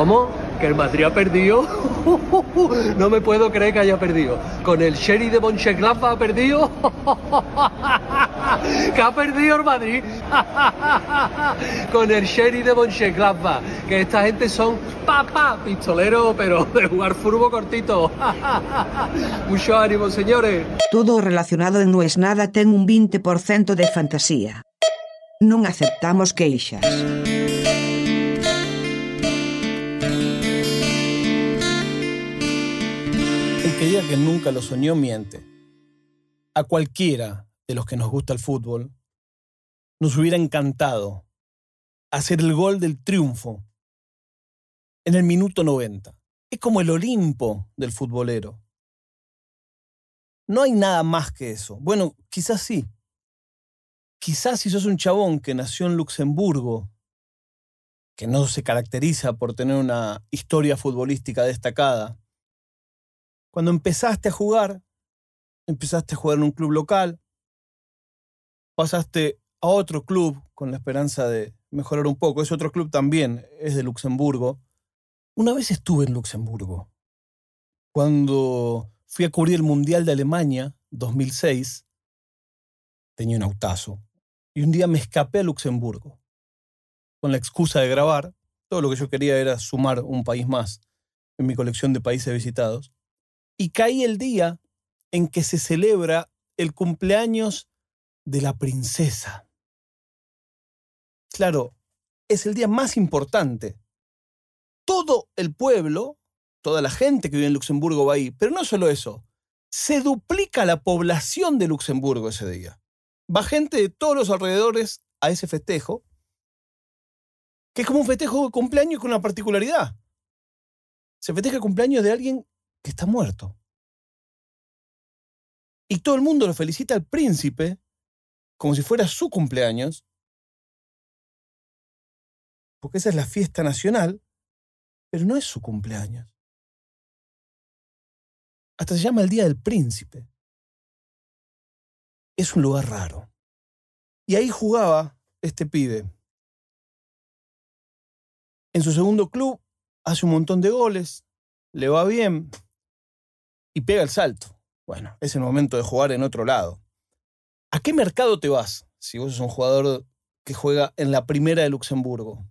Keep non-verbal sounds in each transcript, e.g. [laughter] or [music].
¿Cómo? ¿Que el Madrid ha perdido? [laughs] No me puedo creer que haya perdido. ¿Con el Sherry de Mönchengladbach ha perdido? [laughs] ¿Que ha perdido el Madrid? [laughs] Con el Sherry de Mönchengladbach. Que esta gente son papá pistoleros, pero de jugar furbo cortito. Mucho ánimo, señores. Todo relacionado en No es nada ten un 20% de fantasía. Non aceptamos queixas. El que diga que nunca lo soñó miente. A cualquiera de los que nos gusta el fútbol, nos hubiera encantado hacer el gol del triunfo en el minuto 90. Es como el Olimpo del futbolero. No hay nada más que eso. Bueno, quizás sí. Quizás si sos un chabón que nació en Luxemburgo, que no se caracteriza por tener una historia futbolística destacada, cuando empezaste a jugar, empezaste a jugar en un club local, pasaste a otro club con la esperanza de mejorar un poco. Ese otro club también es de Luxemburgo. Una vez estuve en Luxemburgo, cuando fui a cubrir el Mundial de Alemania 2006, tenía un autazo, y un día me escapé a Luxemburgo, con la excusa de grabar. Todo lo que yo quería era sumar un país más en mi colección de países visitados y caí el día en que se celebra el cumpleaños de la princesa. Claro, es el día más importante. Todo el pueblo, toda la gente que vive en Luxemburgo va ahí, pero no solo eso, se duplica la población de Luxemburgo ese día. Va gente de todos los alrededores a ese festejo, que es como un festejo de cumpleaños con una particularidad. Se festeja el cumpleaños de alguien que está muerto. Y todo el mundo lo felicita al príncipe como si fuera su cumpleaños, porque esa es la fiesta nacional, pero no es su cumpleaños. Hasta se llama el Día del Príncipe. Es un lugar raro. Y ahí jugaba este pibe. En su segundo club hace un montón de goles, le va bien y pega el salto. Bueno, es el momento de jugar en otro lado. ¿A qué mercado te vas si vos sos un jugador que juega en la primera de Luxemburgo?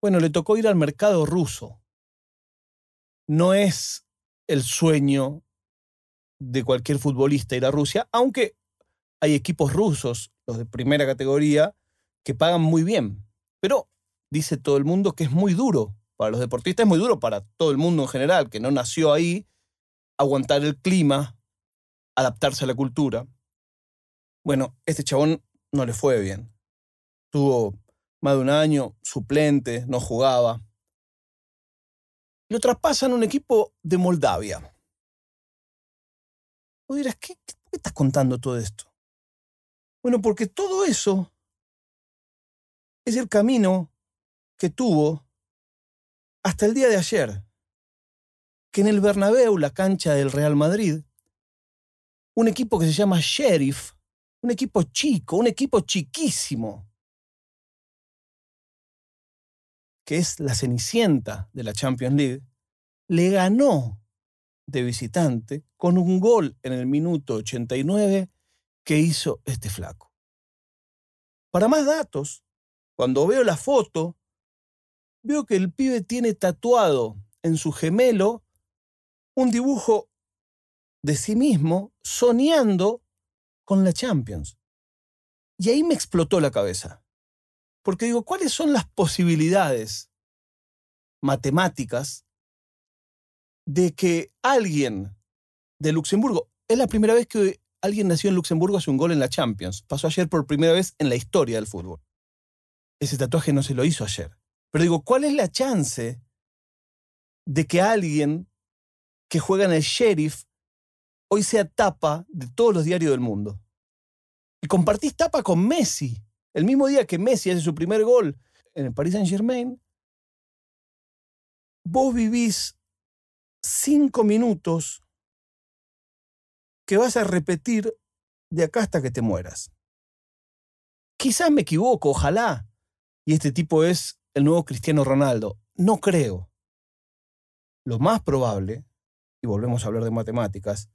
Bueno, le tocó ir al mercado ruso. No es el sueño de cualquier futbolista ir a Rusia, aunque hay equipos rusos, los de primera categoría, que pagan muy bien. Pero dice todo el mundo que es muy duro. Para los deportistas es muy duro, para todo el mundo en general, que no nació ahí, aguantar el clima, adaptarse a la cultura. Bueno, este chabón no le fue bien. Tuvo más de un año suplente, no jugaba. Lo traspasan un equipo de Moldavia. Vos dirás, ¿qué, ¿qué estás contando todo esto? Bueno, porque todo eso es el camino que tuvo hasta el día de ayer, que en el Bernabéu, la cancha del Real Madrid, un equipo que se llama Sheriff, un equipo chico, un equipo chiquísimo, que es la cenicienta de la Champions League, le ganó de visitante con un gol en el minuto 89 que hizo este flaco. Para más datos, cuando veo la foto, veo que el pibe tiene tatuado en su gemelo un dibujo de sí mismo soñando con la Champions. Y ahí me explotó la cabeza. Porque digo, ¿cuáles son las posibilidades matemáticas de que alguien de Luxemburgo, es la primera vez que alguien nació en Luxemburgo hace un gol en la Champions, pasó ayer por primera vez en la historia del fútbol. Ese tatuaje no se lo hizo ayer. Pero digo, ¿cuál es la chance de que alguien que juega en el Sheriff hoy sea tapa de todos los diarios del mundo? Y compartís tapa con Messi. El mismo día que Messi hace su primer gol en el Paris Saint Germain, vos vivís cinco minutos que vas a repetir de acá hasta que te mueras. Quizás me equivoco, ojalá. Y este tipo es el nuevo Cristiano Ronaldo. No creo. lo más probable, y volvemos a hablar de matemáticas,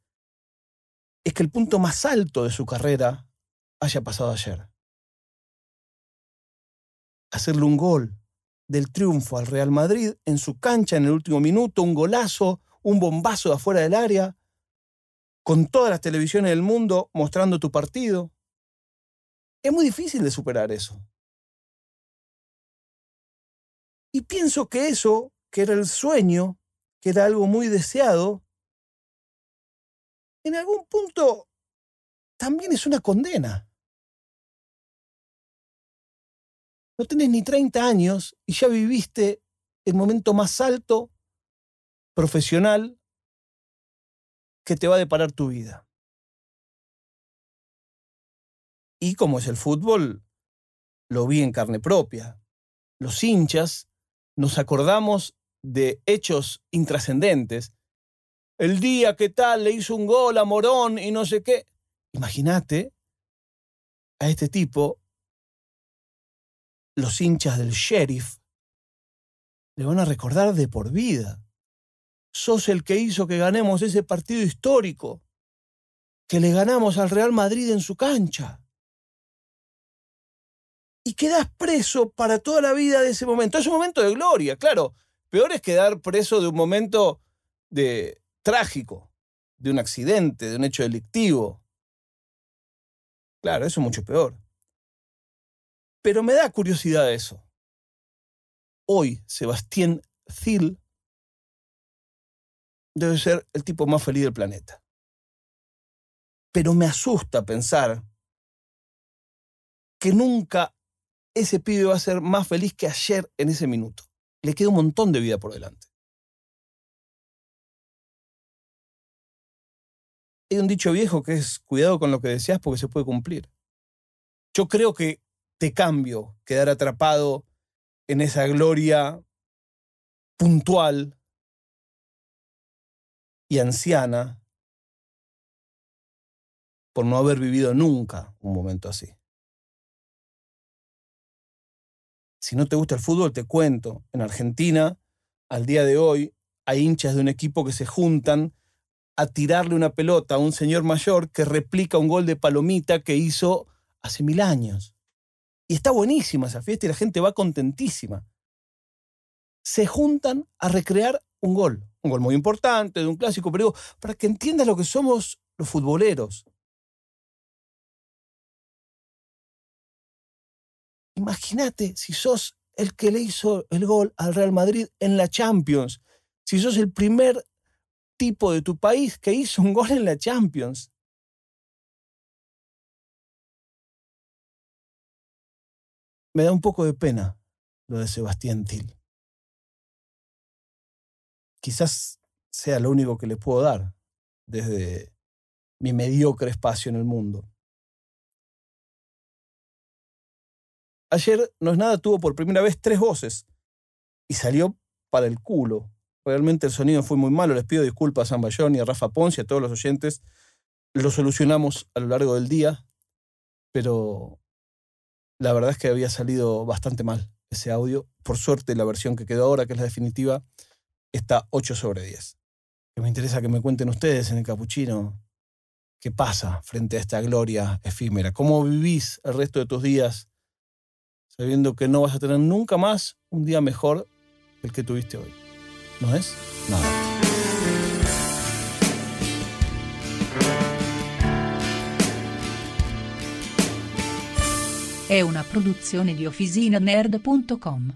es que el punto más alto de su carrera haya pasado ayer. Hacerle un gol del triunfo al Real Madrid en su cancha en el último minuto, un golazo, un bombazo de afuera del área, con todas las televisiones del mundo mostrando tu partido. Es muy difícil de superar eso. Y pienso que eso, que era el sueño, que era algo muy deseado, en algún punto también es una condena. No tenés ni 30 años y ya viviste el momento más alto profesional que te va a deparar tu vida. Y como es el fútbol, lo vi en carne propia. Los hinchas nos acordamos de hechos intrascendentes. El día que tal le hizo un gol a Morón y no sé qué. Imagínate a este tipo, los hinchas del sheriff, le van a recordar de por vida. Sos el que hizo que ganemos ese partido histórico, que le ganamos al Real Madrid en su cancha. Y quedás preso para toda la vida de ese momento. Es un momento de gloria, claro. Peor es quedar preso de un momento de trágico, de un accidente, de un hecho delictivo. Claro, eso es mucho peor. Pero me da curiosidad eso. Hoy, Sebastián Zil debe ser el tipo más feliz del planeta. Pero me asusta pensar que nunca ese pibe va a ser más feliz que ayer en ese minuto. Le queda un montón de vida por delante. Hay un dicho viejo que es cuidado con lo que deseas porque se puede cumplir. Yo creo que te cambio quedar atrapado en esa gloria puntual y anciana por no haber vivido nunca un momento así. Si no te gusta el fútbol, te cuento. En Argentina, al día de hoy, hay hinchas de un equipo que se juntan a tirarle una pelota a un señor mayor que replica un gol de palomita que hizo hace mil años. Y está buenísima esa fiesta y la gente va contentísima. Se juntan a recrear un gol, un gol muy importante, de un clásico, pero digo, para que entiendas lo que somos los futboleros. Imagínate si sos el que le hizo el gol al Real Madrid en la Champions, si sos el primer tipo de tu país que hizo un gol en la Champions. Me da un poco de pena lo de Sebastián Til. Quizás sea lo único que le puedo dar desde mi mediocre espacio en el mundo. Ayer No es nada tuvo por primera vez tres voces y salió para el culo. Realmente el sonido fue muy malo. Les pido disculpas a San Bayón y a Rafa Ponce a todos los oyentes. Lo solucionamos a lo largo del día, pero la verdad es que había salido bastante mal ese audio. Por suerte, la versión que quedó ahora, que es la definitiva, está 8 sobre 10. me interesa que me cuenten ustedes en el capuchino qué pasa frente a esta gloria efímera. ¿Cómo vivís el resto de tus días sabiendo que no vas a tener nunca más un día mejor el que tuviste hoy. ¿No es? Nada. È una produzione di OfficinaNerd.com.